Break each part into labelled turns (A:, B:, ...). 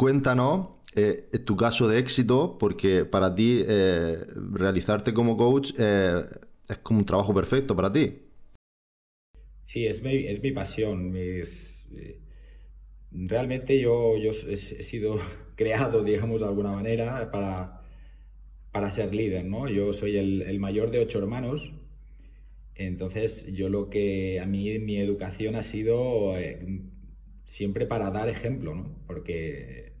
A: cuéntanos eh, tu caso de éxito, porque para ti eh, realizarte como coach eh, es como un trabajo perfecto para ti.
B: Sí, es mi, es mi pasión. realmente yo, yo he, sido creado, digamos, de alguna manera para, para ser líder, ¿no? Yo soy el, el mayor de ocho hermanos entonces, yo lo que a mí mi educación ha sido siempre para dar ejemplo, ¿no? Porque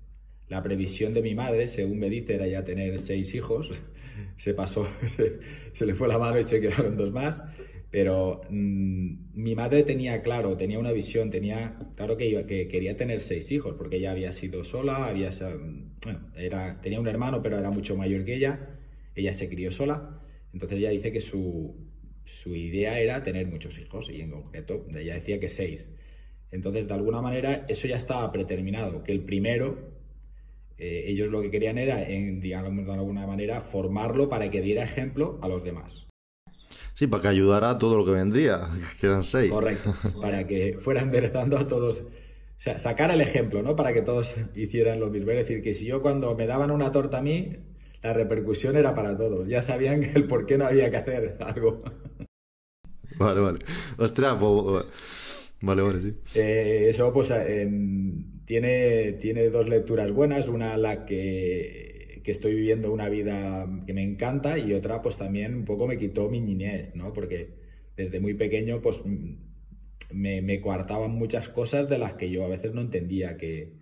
B: la previsión de mi madre, según me dice, era ya tener seis hijos. Se pasó, se, le fue la mano y se quedaron dos más. Pero mm, mi madre tenía claro, tenía una visión, tenía claro que, que quería tener seis hijos, porque ella había sido sola, había, bueno, era, tenía un hermano, pero era mucho mayor que ella. Ella se crió sola. Entonces ella dice que su, su idea era tener muchos hijos y en concreto ella decía que seis. Entonces, de alguna manera, eso ya estaba predeterminado, que el primero, eh, ellos lo que querían era, en, digamos de alguna manera, formarlo para que diera ejemplo a los demás.
A: Sí, para que ayudara a todo lo que vendría, que eran seis.
B: Correcto, para que fuera enderezando a todos. O sea, sacar el ejemplo, ¿no? Para que todos hicieran lo mismo. Es decir, que si yo cuando me daban una torta a mí, la repercusión era para todos. Ya sabían el por qué no había que hacer algo.
A: Vale, vale. Ostras, pues, Vale, vale, sí.
B: Eh, eso, pues, tiene, tiene dos lecturas buenas. Una, la que, que, estoy viviendo una vida que me encanta, y otra, pues también un poco me quitó mi niñez, ¿no? Porque desde muy pequeño, pues me, me coartaban muchas cosas de las que yo a veces no entendía que,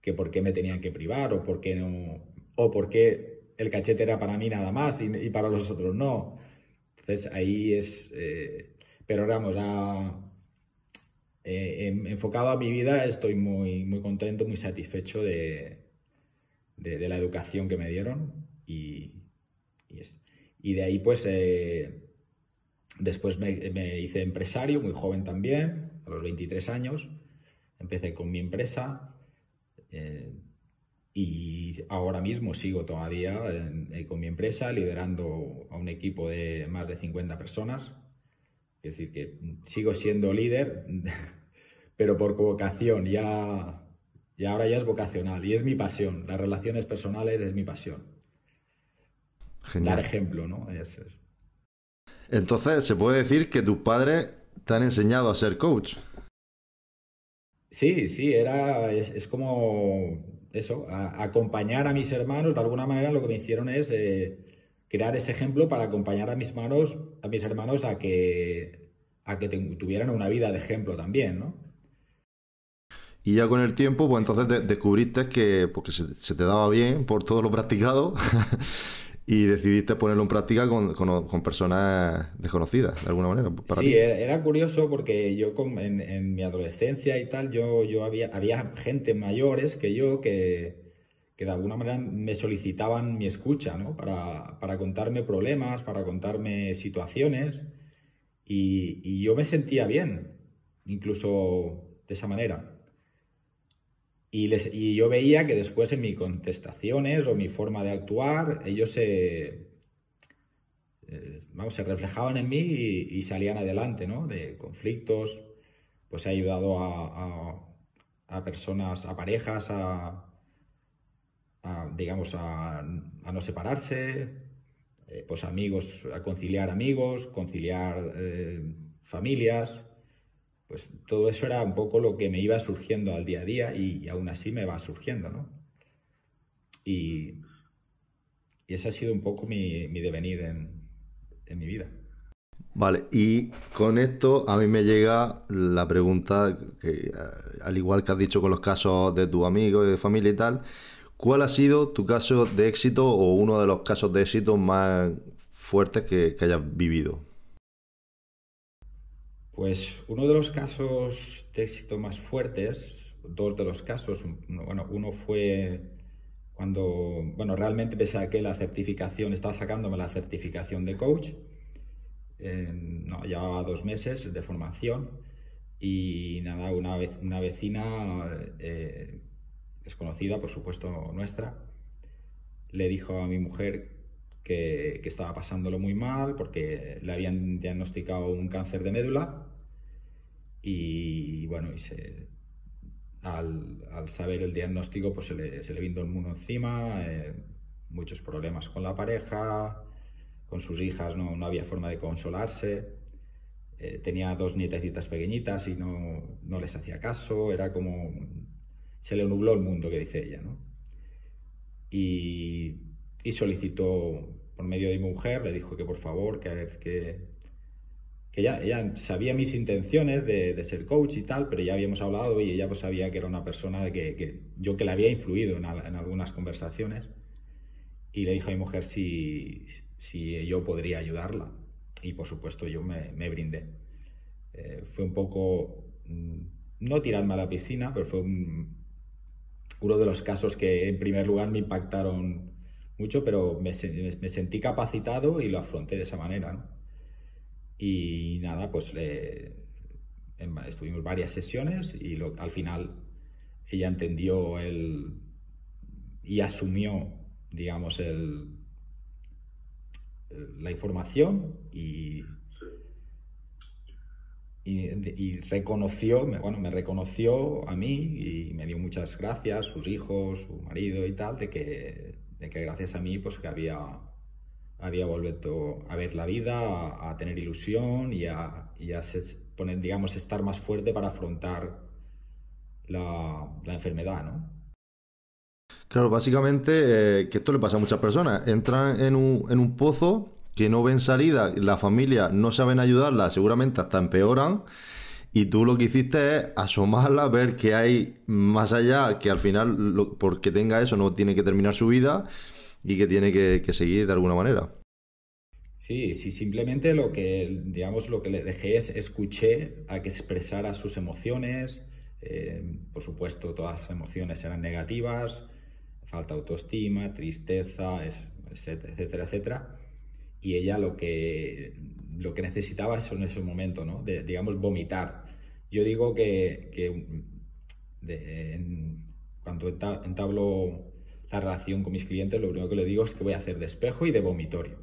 B: que por qué me tenían que privar o por qué no. O por qué el cachete era para mí nada más y, para los otros no. Entonces ahí es... Eh, pero vamos, eh, enfocado a mi vida estoy muy, muy contento, muy satisfecho de, de, la educación que me dieron y, y, de ahí pues eh, después me, hice empresario, muy joven también, a los 23 años, empecé con mi empresa y ahora mismo sigo todavía eh, con mi empresa liderando a un equipo de más de 50 personas. Es decir, que sigo siendo líder, pero por vocación, ya, y ahora ya es vocacional y es mi pasión. Las relaciones personales es mi pasión. Dar ejemplo, ¿no?
A: Entonces, ¿se puede decir que tus padres te han enseñado a ser coach?
B: Sí, sí, era, es como eso, a, acompañar a mis hermanos, de alguna manera lo que me hicieron es eh, crear ese ejemplo para acompañar a mis hermanos, a mis hermanos a que, a que tuvieran una vida de ejemplo también, ¿no?
A: Y ya con el tiempo, pues entonces descubriste que, porque se, se, te daba bien por todo lo practicado y decidiste ponerlo en práctica con, con, personas desconocidas, de alguna manera.
B: sí, Era, curioso porque yo en, en, mi adolescencia y tal, yo, yo había, había gente mayores que yo que, que de alguna manera me solicitaban mi escucha, ¿no? Para, para contarme problemas, para contarme situaciones y, y yo me sentía bien, incluso de esa manera. Y, yo veía que después en mis contestaciones o mi forma de actuar, ellos se, eh, vamos, se reflejaban en mí y, salían adelante, ¿no? De conflictos, pues he ayudado a, personas, a parejas, a, digamos, a, no separarse, eh, pues amigos, a conciliar amigos, conciliar eh, familias, pues todo eso era un poco lo que me iba surgiendo al día a día y, aún así me va surgiendo, ¿no? Y, ese ha sido un poco mi, devenir en, mi vida.
A: Vale, y con esto a mí me llega la pregunta que, al igual que has dicho con los casos de tu amigo y de familia y tal, ¿cuál ha sido tu caso de éxito o uno de los casos de éxito más fuertes que hayas vivido?
B: Pues uno de los casos de éxito más fuertes, dos de los casos, bueno, uno fue cuando, bueno, realmente pese a que la certificación, estaba sacándome la certificación de coach, no, llevaba dos meses de formación y nada, una, vez, una vecina eh, desconocida, por supuesto nuestra, le dijo a mi mujer que, estaba pasándolo muy mal porque le habían diagnosticado un cáncer de médula y bueno, y se, al, saber el diagnóstico, pues se le, se le vino el mundo encima, eh, muchos problemas con la pareja, con sus hijas no, no había forma de consolarse. Eh, tenía dos nietecitas pequeñitas y no, no, les hacía caso, era como... se le nubló el mundo, que dice ella, ¿no? Y, y solicitó por medio de mi mujer, le dijo que por favor, que que, que ella, ella, sabía mis intenciones de, ser coach y tal, pero ya habíamos hablado y ella pues sabía que era una persona de que, yo que le había influido en, en, algunas conversaciones y le dijo a mi mujer si, si yo podría ayudarla y por supuesto yo me, me brindé. Eh, fue un poco, mm, no tirarme a la piscina, pero fue un, uno de los casos que en primer lugar me impactaron mucho, pero me, me sentí capacitado y lo afronté de esa manera. ¿no? Y nada, pues estuvimos varias sesiones y lo, al final ella entendió el, y asumió, digamos, el, la información y, y, reconoció, bueno, me reconoció a mí y me dio muchas gracias, sus hijos, su marido y tal, de que, de que gracias a mí pues que había, había vuelto a ver la vida, a, tener ilusión y a, y a poner, digamos, estar más fuerte para afrontar la, la enfermedad, ¿no?
A: Claro, básicamente eh, que esto le pasa a muchas personas. Entran en un, en un pozo que no ven salida, la familia no saben ayudarla, seguramente hasta empeoran. Y tú lo que hiciste es asomarla, ver que hay más allá, que al final, porque tenga eso, no tiene que terminar su vida y que tiene que, seguir de alguna manera.
B: Sí, sí, simplemente lo que, digamos, lo que le dejé es escuché a que expresara sus emociones. Eh, por supuesto, todas las emociones eran negativas, falta autoestima, tristeza, etcétera, etcétera. Y ella lo que, lo que necesitaba eso en ese momento, ¿no? Digamos, vomitar. Yo digo que, que cuando entablo la relación con mis clientes, lo único que le digo es que voy a hacer de espejo y de vomitorio.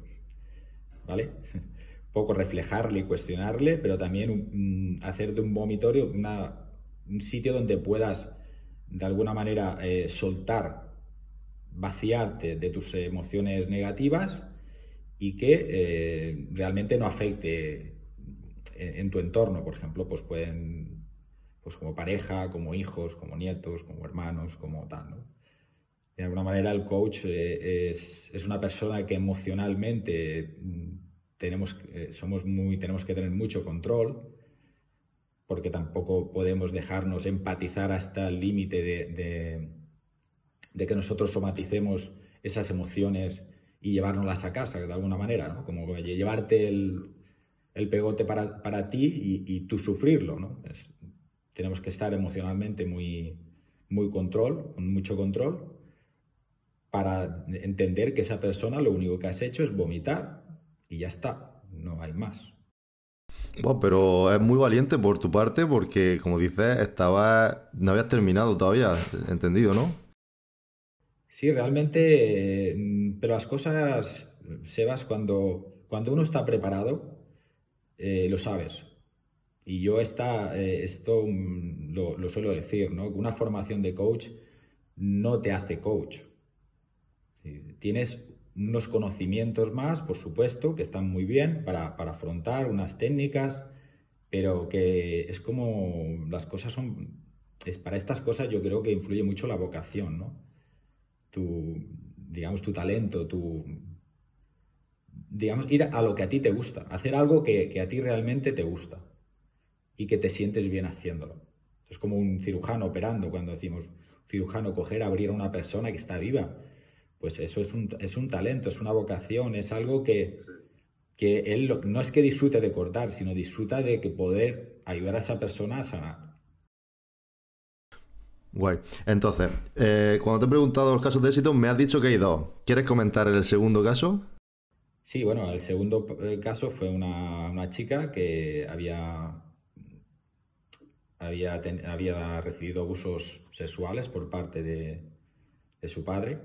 B: ¿Vale? Un poco reflejarle y cuestionarle, pero también hacer de un vomitorio un sitio donde puedas de alguna manera eh, soltar vaciarte de tus emociones negativas y que eh, realmente no afecte en, tu entorno, por ejemplo, pues pueden, pues como pareja, como hijos, como nietos, como hermanos, como tal, De alguna manera el coach eh, es, es, una persona que emocionalmente mm, tenemos, eh, somos muy, tenemos que tener mucho control, porque tampoco podemos dejarnos empatizar hasta el límite de de que nosotros somaticemos esas emociones y llevárnoslas a casa de alguna manera, ¿no? Como llevarte el, pegote para, ti y, tú sufrirlo, ¿no? tenemos que estar emocionalmente muy, muy control, con mucho control, para entender que esa persona lo único que has hecho es vomitar y ya está, no hay más.
A: Bueno, pero es muy valiente por tu parte porque, como dices, estaba, no habías terminado todavía, entendido, ¿no?
B: Sí, realmente, mm, pero las cosas, Sebas, cuando, cuando uno está preparado, eh, lo sabes. Y yo esta, eh, esto mm, lo, suelo decir, ¿no? Una formación de coach no te hace coach. Tienes unos conocimientos más, por supuesto, que están muy bien para, para afrontar unas técnicas, pero que es como las cosas son, es para estas cosas yo creo que influye mucho la vocación, ¿no? tu, digamos, tu talento, tu, digamos, ir a lo que a ti te gusta, hacer algo que, a ti realmente te gusta y que te sientes bien haciéndolo. Es como un cirujano operando, cuando decimos cirujano coger, abrir a una persona que está viva. Pues eso es un, es un talento, es una vocación, es algo que, que él no es que disfrute de cortar, sino disfruta de que poder ayudar a esa persona a sanar.
A: Guay. Entonces, eh, cuando te he preguntado los casos de éxito, me has dicho que hay dos. ¿Quieres comentar el segundo caso?
B: Sí, bueno, el segundo eh, caso fue una, chica que había, había, había, recibido abusos sexuales por parte de, su padre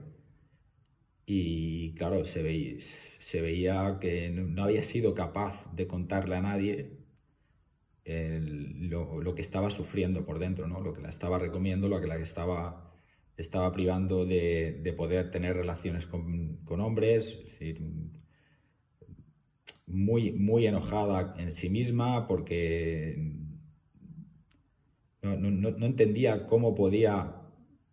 B: y claro, se veía, se veía que no había sido capaz de contarle a nadie lo, que estaba sufriendo por dentro, ¿no? lo que la estaba recomiendo, lo que la estaba, estaba privando de, poder tener relaciones con, hombres, muy, muy enojada en sí misma porque no, entendía cómo podía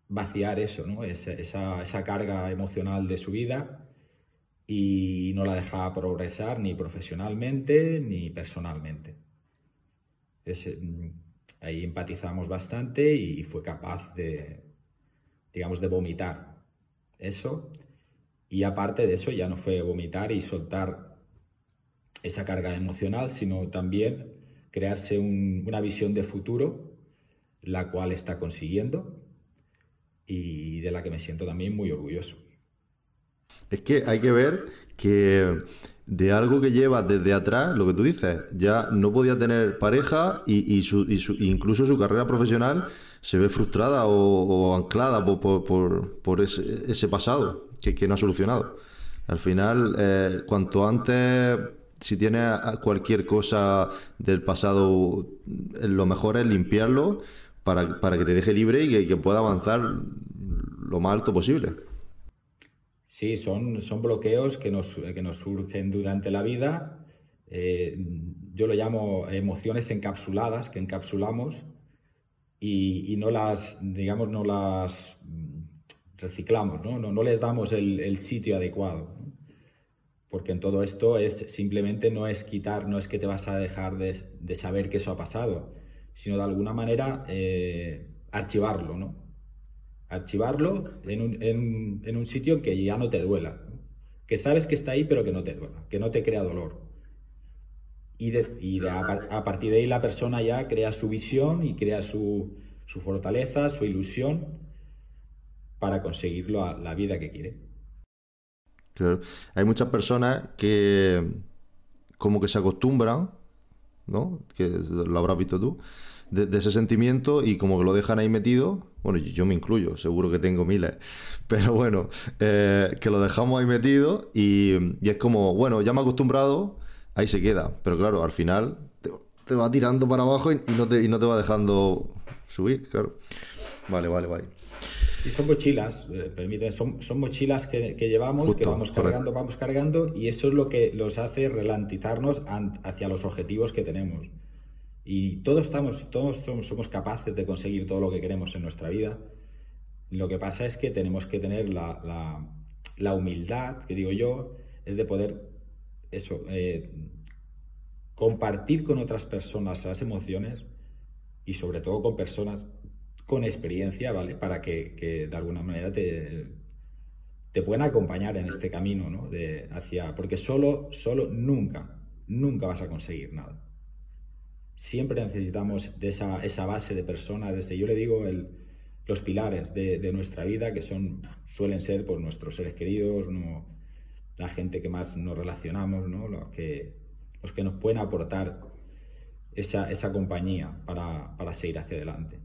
B: vaciar eso, esa carga emocional de su vida y no la dejaba progresar ni profesionalmente ni personalmente. Mm, ahí empatizamos bastante y fue capaz de, digamos, de vomitar eso. Y aparte de eso, ya no fue vomitar y soltar esa carga emocional, sino también crearse una visión de futuro, la cual está consiguiendo y de la que me siento también muy orgulloso.
A: Es que hay que ver que de algo que lleva desde atrás, lo que tú dices, ya no podía tener pareja y, su, incluso su carrera profesional se ve frustrada o, anclada por, ese, pasado que, no ha solucionado. Al final, eh, cuanto antes, si tienes cualquier cosa del pasado, lo mejor es limpiarlo para, que te deje libre y que pueda avanzar lo más alto posible.
B: Sí, son, son bloqueos que nos, que nos surgen durante la vida. Eh, yo lo llamo emociones encapsuladas, que encapsulamos y, no las, digamos, no las reciclamos, no, no, les damos el, sitio adecuado. Porque en todo esto es simplemente no es quitar, no es que te vas a dejar de, saber que eso ha pasado, sino de alguna manera eh, archivarlo, ¿no? Archivarlo en un, en, en un sitio que ya no te duela, que sabes que está ahí pero que no te duela, que no te crea dolor. Y, y a, partir de ahí la persona ya crea su visión y crea su, su fortaleza, su ilusión para conseguir la vida que quiere.
A: Claro. Hay muchas personas que como que se acostumbran, ¿no? Que lo habrás visto tú, de, ese sentimiento y como que lo dejan ahí metido. Bueno, yo me incluyo, seguro que tengo miles. Pero bueno, eh, que lo dejamos ahí metido y, es como, bueno, ya me he acostumbrado, ahí se queda. Pero claro, al final te, va tirando para abajo y, no te, y no te va dejando subir, claro. Vale, vale, vale.
B: Y son mochilas, eh, son, son mochilas que, llevamos, que vamos cargando, vamos cargando, y eso es lo que los hace relantizarnos hacia los objetivos que tenemos. Y todos, estamos, todos somos, capaces de conseguir todo lo que queremos en nuestra vida. Lo que pasa es que tenemos que tener la, la, humildad, que digo yo, es de poder eso, eh, compartir con otras personas las emociones y sobre todo con personas con experiencia, ¿vale? Para que, de alguna manera te, te puedan acompañar en este camino, ¿no? De hacia, porque solo, solo nunca, nunca vas a conseguir nada siempre necesitamos de esa, esa base de personas, desde, yo le digo, el, los pilares de, nuestra vida, que son, suelen ser pues, nuestros seres queridos, no, la gente que más nos relacionamos, ¿no? los, que, los que nos pueden aportar esa, esa compañía para, para seguir hacia adelante.